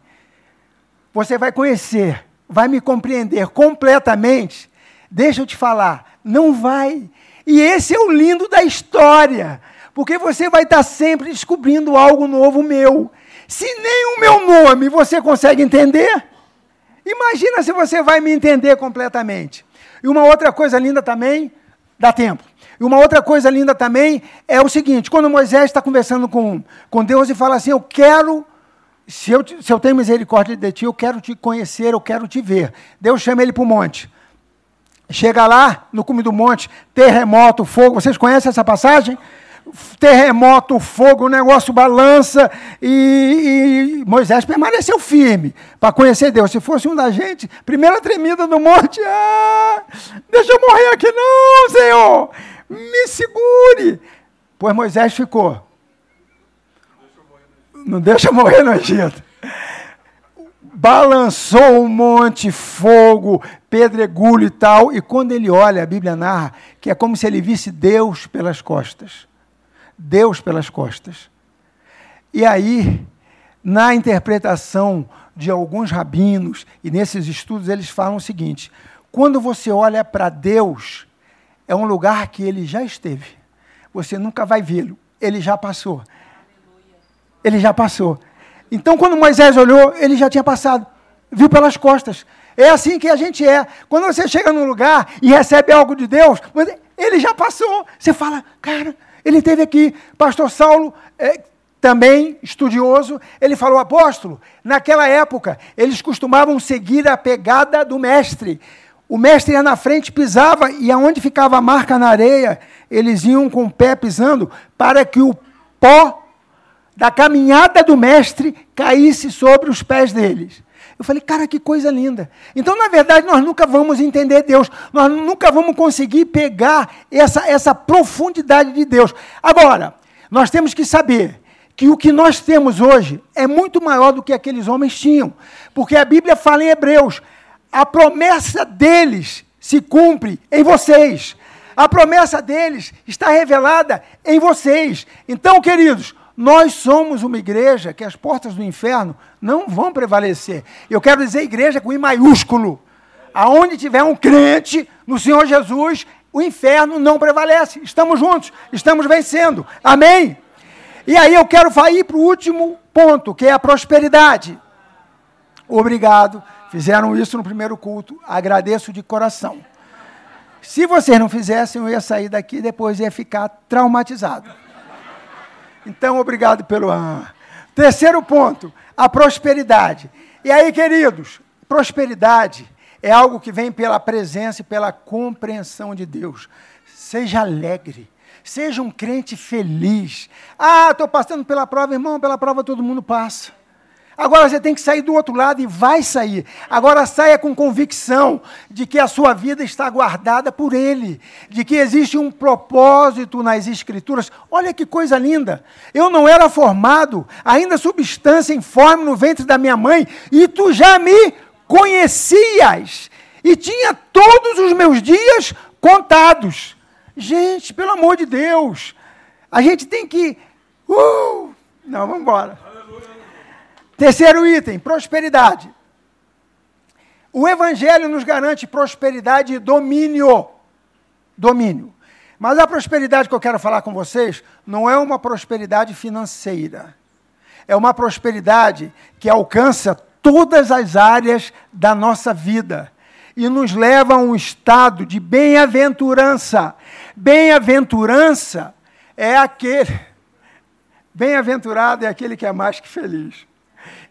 você vai conhecer, vai me compreender completamente, deixa eu te falar, não vai. E esse é o lindo da história, porque você vai estar sempre descobrindo algo novo meu. Se nem o meu nome você consegue entender, imagina se você vai me entender completamente. E uma outra coisa linda também, dá tempo. E uma outra coisa linda também é o seguinte: quando Moisés está conversando com, com Deus e fala assim, eu quero se eu, se eu tenho misericórdia de ti, eu quero te conhecer, eu quero te ver. Deus chama ele para o monte. Chega lá, no cume do monte, terremoto, fogo. Vocês conhecem essa passagem? Terremoto, fogo, o negócio balança e, e Moisés permaneceu firme para conhecer Deus. Se fosse um da gente, primeira tremida do monte, ah, deixa eu morrer aqui não, Senhor, me segure. Pois Moisés ficou não deixa morrer no Egito. Balançou o monte, fogo, pedregulho e tal. E quando ele olha, a Bíblia narra que é como se ele visse Deus pelas costas. Deus pelas costas. E aí, na interpretação de alguns rabinos, e nesses estudos, eles falam o seguinte: quando você olha para Deus, é um lugar que ele já esteve. Você nunca vai vê-lo, ele já passou. Ele já passou. Então, quando Moisés olhou, ele já tinha passado. Viu pelas costas. É assim que a gente é. Quando você chega num lugar e recebe algo de Deus, ele já passou. Você fala, cara, ele esteve aqui. Pastor Saulo, é, também estudioso, ele falou, apóstolo, naquela época, eles costumavam seguir a pegada do mestre. O mestre ia na frente, pisava, e aonde ficava a marca na areia, eles iam com o pé pisando, para que o pó da caminhada do mestre caísse sobre os pés deles. Eu falei, cara, que coisa linda. Então, na verdade, nós nunca vamos entender Deus, nós nunca vamos conseguir pegar essa, essa profundidade de Deus. Agora, nós temos que saber que o que nós temos hoje é muito maior do que aqueles homens tinham, porque a Bíblia fala em Hebreus: a promessa deles se cumpre em vocês. A promessa deles está revelada em vocês. Então, queridos, nós somos uma igreja que as portas do inferno não vão prevalecer. Eu quero dizer igreja com I maiúsculo. Aonde tiver um crente no Senhor Jesus, o inferno não prevalece. Estamos juntos, estamos vencendo. Amém? E aí eu quero ir para o último ponto, que é a prosperidade. Obrigado. Fizeram isso no primeiro culto. Agradeço de coração. Se vocês não fizessem, eu ia sair daqui e depois ia ficar traumatizado. Então, obrigado pelo. Terceiro ponto, a prosperidade. E aí, queridos, prosperidade é algo que vem pela presença e pela compreensão de Deus. Seja alegre. Seja um crente feliz. Ah, estou passando pela prova, irmão, pela prova todo mundo passa. Agora você tem que sair do outro lado e vai sair. Agora saia com convicção de que a sua vida está guardada por Ele, de que existe um propósito nas Escrituras. Olha que coisa linda! Eu não era formado, ainda substância informe no ventre da minha mãe, e tu já me conhecias, e tinha todos os meus dias contados. Gente, pelo amor de Deus, a gente tem que. Uh, não, vamos embora. Terceiro item, prosperidade. O Evangelho nos garante prosperidade e domínio. Domínio. Mas a prosperidade que eu quero falar com vocês não é uma prosperidade financeira. É uma prosperidade que alcança todas as áreas da nossa vida e nos leva a um estado de bem-aventurança. Bem-aventurança é aquele. Bem-aventurado é aquele que é mais que feliz.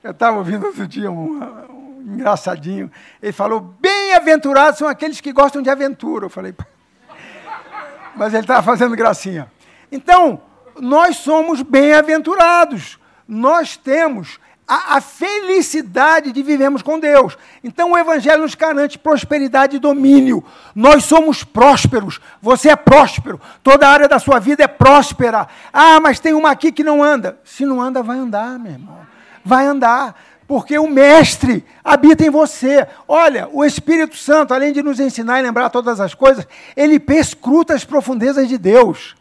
Eu estava ouvindo outro dia um, um engraçadinho. Ele falou: bem-aventurados são aqueles que gostam de aventura. Eu falei, mas ele estava fazendo gracinha. Então, nós somos bem-aventurados. Nós temos a, a, felicidade de vivermos com Deus. Então o Evangelho nos garante prosperidade e domínio. Nós somos prósperos. Você é próspero. Toda a área da sua vida é próspera. Ah, mas tem uma aqui que não anda. Se não anda, vai andar, meu irmão. Vai andar. Porque o Mestre habita em você. Olha, o Espírito Santo, além de nos ensinar e lembrar todas as coisas, ele perscruta as profundezas de Deus.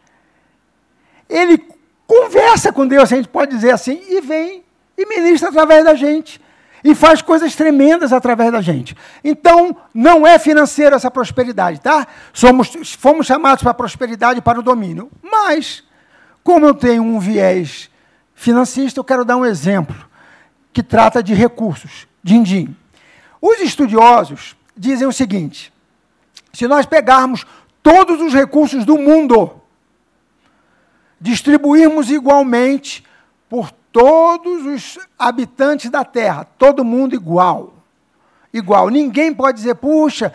Ele conversa com Deus, a gente pode dizer assim, e vem e ministra através da gente. E faz coisas tremendas através da gente. Então, não é financeira essa prosperidade, tá? Somos, fomos chamados para a prosperidade e para o domínio. Mas, como eu tenho um viés financista, eu quero dar um exemplo que trata de recursos, din-din. Os estudiosos dizem o seguinte: se nós pegarmos todos os recursos do mundo, distribuirmos igualmente por todos os habitantes da Terra, todo mundo igual. Igual. Ninguém pode dizer, puxa,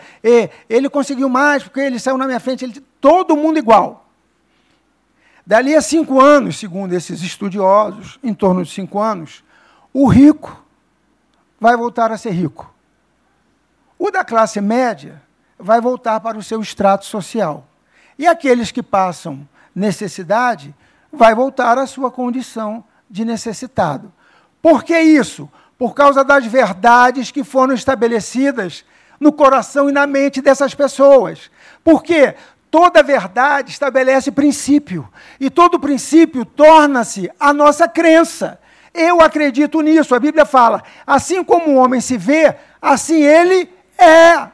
ele conseguiu mais porque ele saiu na minha frente. Ele, todo mundo igual. Dali a cinco anos, segundo esses estudiosos, em torno de cinco anos, o rico vai voltar a ser rico. O da classe média vai voltar para o seu extrato social. E aqueles que passam necessidade vai voltar à sua condição de necessitado. Por que isso? Por causa das verdades que foram estabelecidas no coração e na mente dessas pessoas. Porque toda verdade estabelece princípio, e todo princípio torna-se a nossa crença. Eu acredito nisso. A Bíblia fala: assim como o homem se vê, assim ele é.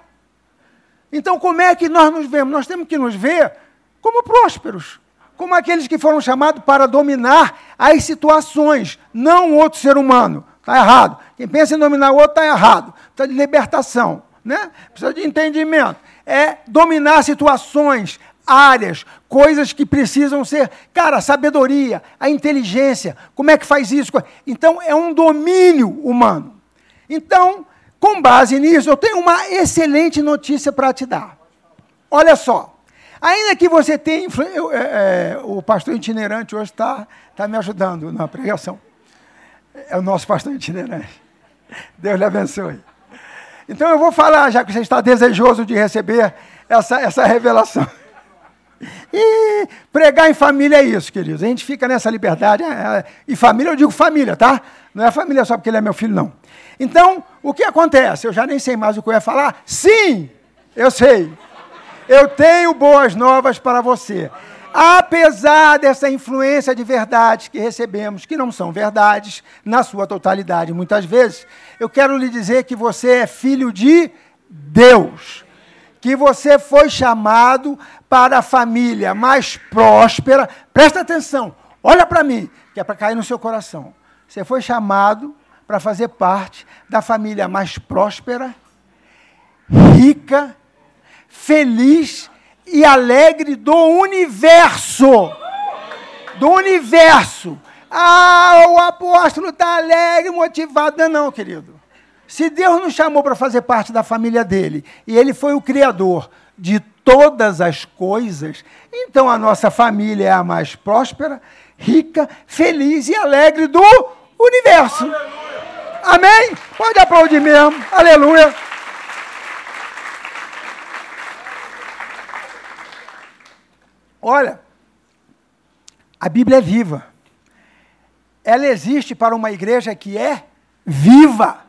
Então, como é que nós nos vemos? Nós temos que nos ver como prósperos, como aqueles que foram chamados para dominar as situações, não outro ser humano. Está errado. Quem pensa em dominar o outro está errado. Precisa de libertação, né? precisa de entendimento. É dominar situações, áreas, coisas que precisam ser, cara, sabedoria, a inteligência, como é que faz isso? Então, é um domínio humano. Então, com base nisso, eu tenho uma excelente notícia para te dar. Olha só, ainda que você tenha. Eu, é, é, o pastor itinerante hoje está tá me ajudando na pregação. É o nosso pastor itinerante. Deus lhe abençoe. Então eu vou falar, já que você está desejoso de receber essa, essa revelação. E pregar em família é isso, queridos. A gente fica nessa liberdade. É, é, e família, eu digo família, tá? Não é família só porque ele é meu filho, não. Então, o que acontece? Eu já nem sei mais o que eu ia falar. Sim, eu sei. Eu tenho boas novas para você. Apesar dessa influência de verdades que recebemos, que não são verdades, na sua totalidade, muitas vezes, eu quero lhe dizer que você é filho de Deus que você foi chamado para a família mais próspera. Presta atenção, olha para mim, que é para cair no seu coração. Você foi chamado para fazer parte da família mais próspera, rica, feliz e alegre do universo. Do universo. Ah, o apóstolo está alegre, motivado. Não, não, querido. Se Deus nos chamou para fazer parte da família dele, e ele foi o criador de todas as coisas, então a nossa família é a mais próspera, rica, feliz e alegre do universo. Aleluia. Amém? Pode aplaudir mesmo. Aleluia. Olha, a Bíblia é viva. Ela existe para uma igreja que é viva.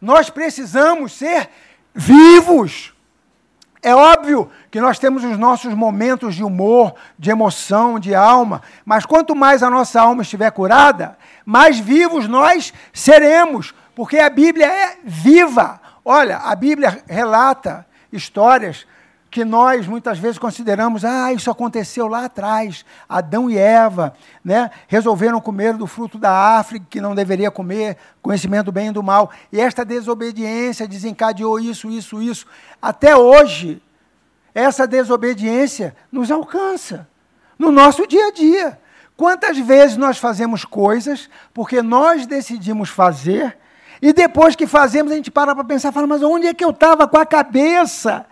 Nós precisamos ser vivos. É óbvio que nós temos os nossos momentos de humor, de emoção, de alma, mas quanto mais a nossa alma estiver curada, mais vivos nós seremos, porque a Bíblia é viva. Olha, a Bíblia relata histórias que nós muitas vezes consideramos, ah, isso aconteceu lá atrás, Adão e Eva, né, resolveram comer do fruto da África que não deveria comer, conhecimento do bem e do mal, e esta desobediência desencadeou isso, isso, isso. Até hoje, essa desobediência nos alcança. no nosso dia a dia. Quantas vezes nós fazemos coisas porque nós decidimos fazer e depois que fazemos a gente para para pensar, fala, mas onde é que eu estava com a cabeça?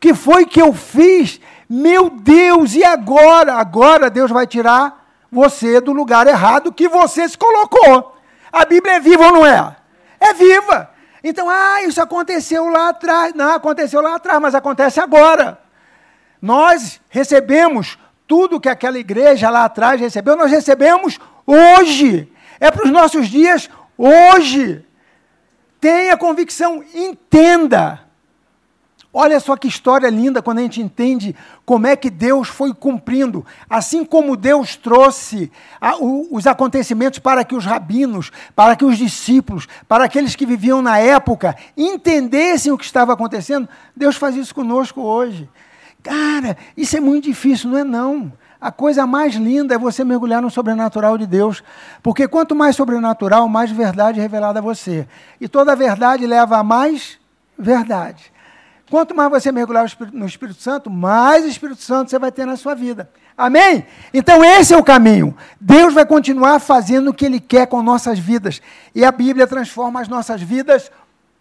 Que foi que eu fiz? Meu Deus, e agora? Agora Deus vai tirar você do lugar errado que você se colocou. A Bíblia é viva ou não é? É viva. Então, ah, isso aconteceu lá atrás. Não, aconteceu lá atrás, mas acontece agora. Nós recebemos tudo que aquela igreja lá atrás recebeu, nós recebemos hoje. É para os nossos dias hoje. Tenha convicção, entenda. Olha só que história linda quando a gente entende como é que Deus foi cumprindo. Assim como Deus trouxe a, o, os acontecimentos para que os rabinos, para que os discípulos, para aqueles que viviam na época entendessem o que estava acontecendo, Deus faz isso conosco hoje. Cara, isso é muito difícil, não é não. A coisa mais linda é você mergulhar no sobrenatural de Deus, porque quanto mais sobrenatural, mais verdade revelada a você. E toda verdade leva a mais verdade. Quanto mais você mergulhar no Espírito Santo, mais Espírito Santo você vai ter na sua vida. Amém? Então esse é o caminho. Deus vai continuar fazendo o que Ele quer com nossas vidas. E a Bíblia transforma as nossas vidas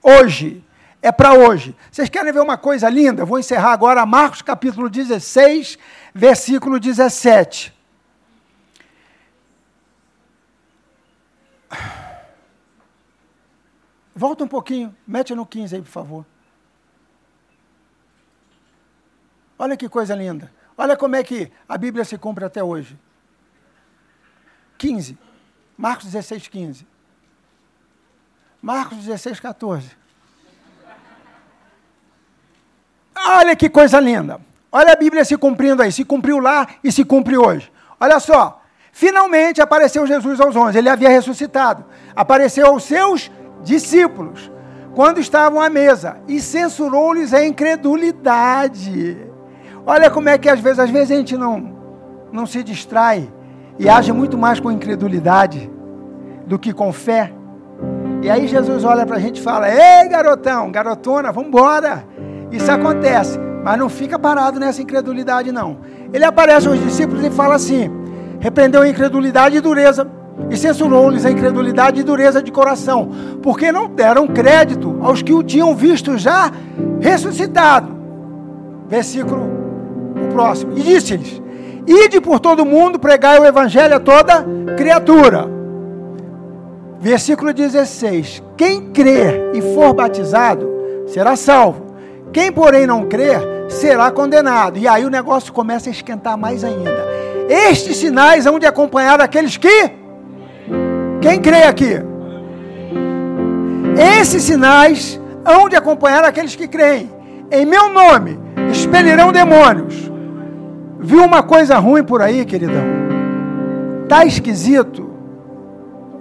hoje é para hoje. Vocês querem ver uma coisa linda? Vou encerrar agora Marcos capítulo 16, versículo 17. Volta um pouquinho, mete no 15 aí, por favor. Olha que coisa linda. Olha como é que a Bíblia se cumpre até hoje. 15. Marcos 16, 15. Marcos 16, 14. Olha que coisa linda. Olha a Bíblia se cumprindo aí. Se cumpriu lá e se cumpre hoje. Olha só. Finalmente apareceu Jesus aos onze. Ele havia ressuscitado. Apareceu aos seus discípulos quando estavam à mesa e censurou-lhes a incredulidade. Olha como é que às vezes, às vezes a gente não, não se distrai e age muito mais com incredulidade do que com fé. E aí Jesus olha para a gente e fala: Ei, garotão, garotona, vamos embora. Isso acontece, mas não fica parado nessa incredulidade, não. Ele aparece aos discípulos e fala assim: repreendeu a incredulidade e dureza, e censurou-lhes a incredulidade e dureza de coração, porque não deram crédito aos que o tinham visto já ressuscitado. Versículo próximo. E disse-lhes: Ide por todo mundo, pregai o evangelho a toda criatura. Versículo 16: Quem crer e for batizado será salvo quem, porém, não crer, será condenado. E aí o negócio começa a esquentar mais ainda. Estes sinais hão de acompanhar aqueles que. Quem crê aqui? Esses sinais hão de acompanhar aqueles que creem. Em meu nome expelirão demônios. Viu uma coisa ruim por aí, queridão? Tá esquisito?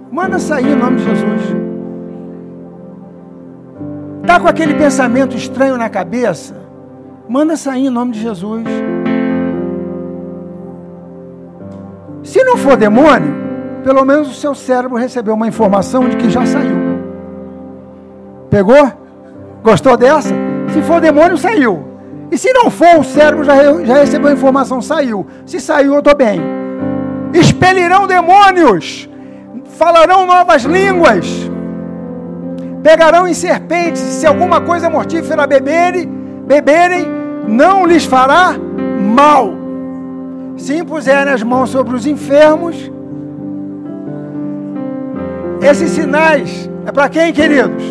Manda sair em nome de Jesus. Está com aquele pensamento estranho na cabeça? Manda sair em nome de Jesus. Se não for demônio, pelo menos o seu cérebro recebeu uma informação de que já saiu. Pegou? Gostou dessa? Se for demônio, saiu. E se não for, o cérebro já, já recebeu a informação, saiu. Se saiu, eu estou bem. Expelirão demônios, falarão novas línguas pegarão em serpentes, se alguma coisa mortífera beberem, beberem, não lhes fará mal. Se impuserem as mãos sobre os enfermos, esses sinais é para quem, queridos?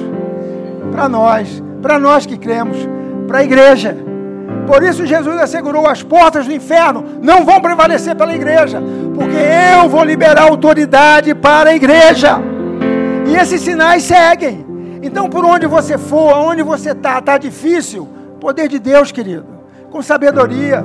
Para nós, para nós que cremos, para a igreja. Por isso Jesus assegurou as portas do inferno não vão prevalecer pela igreja, porque eu vou liberar autoridade para a igreja. E esses sinais seguem. Então, por onde você for, aonde você está, está difícil, poder de Deus, querido, com sabedoria,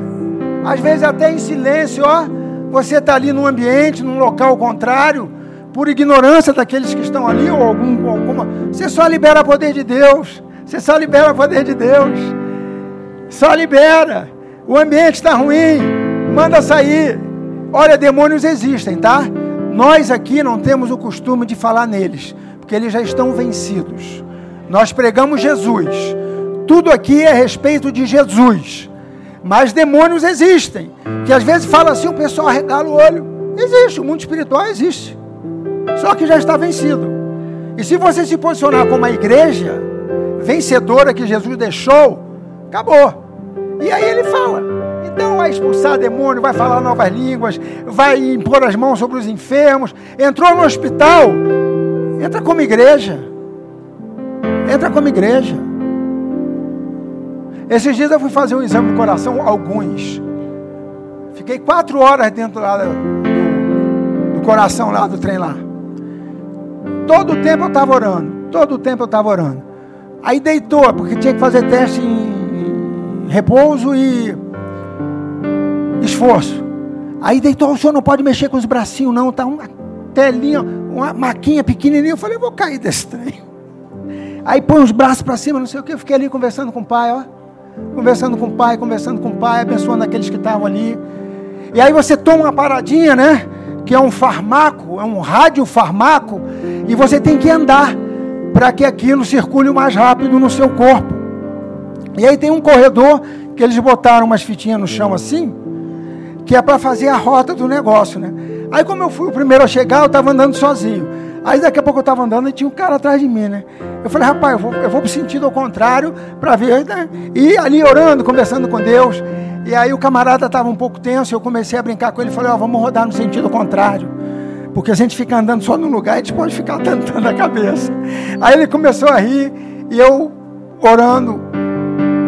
às vezes até em silêncio, ó, você está ali num ambiente, num local contrário, por ignorância daqueles que estão ali, ou algum, alguma. Você só libera poder de Deus. Você só libera poder de Deus. Só libera. O ambiente está ruim. Manda sair. Olha, demônios existem, tá? Nós aqui não temos o costume de falar neles porque eles já estão vencidos. Nós pregamos Jesus. Tudo aqui é a respeito de Jesus. Mas demônios existem. Que às vezes fala assim, o pessoal arregala o olho. Existe, o mundo espiritual existe. Só que já está vencido. E se você se posicionar como a igreja vencedora que Jesus deixou, acabou. E aí ele fala. Então vai expulsar demônio, vai falar novas línguas, vai impor as mãos sobre os enfermos. Entrou no hospital, entra como igreja. Entra como igreja. Esses dias eu fui fazer um exame do coração, alguns. Fiquei quatro horas dentro lá do, do coração lá do trem lá. Todo o tempo eu estava orando. Todo o tempo eu estava orando. Aí deitou, porque tinha que fazer teste em repouso e esforço. Aí deitou, o senhor não pode mexer com os bracinhos, não. Tá uma telinha, uma maquinha pequenininha. Eu falei, eu vou cair desse trem. Aí põe os braços para cima, não sei o que. Eu fiquei ali conversando com o pai, ó. Conversando com o pai, conversando com o pai, abençoando aqueles que estavam ali. E aí você toma uma paradinha, né? Que é um farmaco, é um radiofarmaco, e você tem que andar para que aquilo circule mais rápido no seu corpo. E aí tem um corredor que eles botaram umas fitinhas no chão assim, que é para fazer a rota do negócio, né? Aí como eu fui o primeiro a chegar, eu estava andando sozinho. Aí daqui a pouco eu estava andando e tinha um cara atrás de mim, né? Eu falei, rapaz, eu vou, eu vou para o sentido ao contrário para ver, né? E ali orando, conversando com Deus. E aí o camarada estava um pouco tenso, eu comecei a brincar com ele, falei, ó, oh, vamos rodar no sentido contrário. Porque a gente fica andando só num lugar, a gente pode ficar tentando a cabeça. Aí ele começou a rir, e eu orando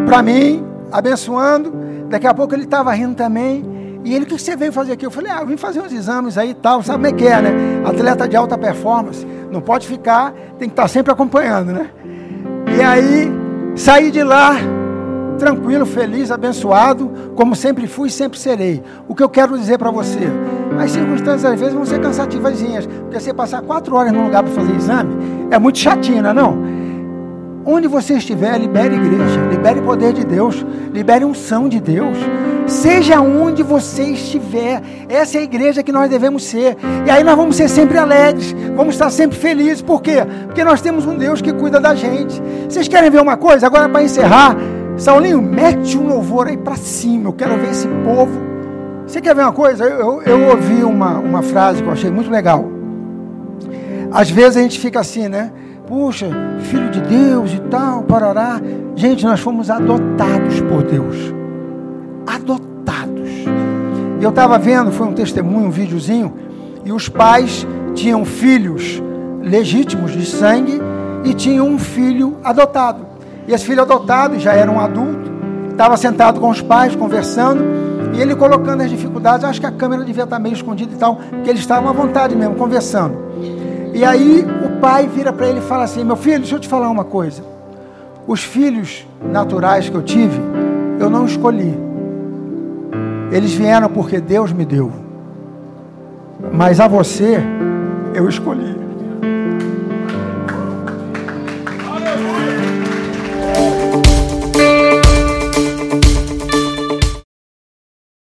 para mim, abençoando. Daqui a pouco ele estava rindo também. E ele, o que você veio fazer aqui? Eu falei, ah, eu vim fazer uns exames aí e tal. Sabe como é que é, né? Atleta de alta performance. Não pode ficar, tem que estar sempre acompanhando, né? E aí, saí de lá, tranquilo, feliz, abençoado, como sempre fui e sempre serei. O que eu quero dizer para você? As circunstâncias às vezes vão ser cansativazinhas, porque você passar quatro horas num lugar para fazer exame é muito chatinho, não é não? Onde você estiver, libere igreja, libere poder de Deus, libere unção de Deus. Seja onde você estiver, essa é a igreja que nós devemos ser. E aí nós vamos ser sempre alegres, vamos estar sempre felizes. Por quê? Porque nós temos um Deus que cuida da gente. Vocês querem ver uma coisa? Agora para encerrar, Saulinho, mete um louvor aí para cima. Eu quero ver esse povo. Você quer ver uma coisa? Eu, eu, eu ouvi uma, uma frase que eu achei muito legal. Às vezes a gente fica assim, né? Puxa, filho de Deus e tal, parará. Gente, nós fomos adotados por Deus. Adotados. Eu estava vendo, foi um testemunho, um videozinho, e os pais tinham filhos legítimos de sangue e tinham um filho adotado. E esse filho adotado já era um adulto, estava sentado com os pais, conversando, e ele colocando as dificuldades, acho que a câmera devia estar meio escondida e tal, porque eles estavam à vontade mesmo, conversando. E aí o pai vira para ele e fala assim: Meu filho, deixa eu te falar uma coisa. Os filhos naturais que eu tive, eu não escolhi. Eles vieram porque Deus me deu. Mas a você, eu escolhi.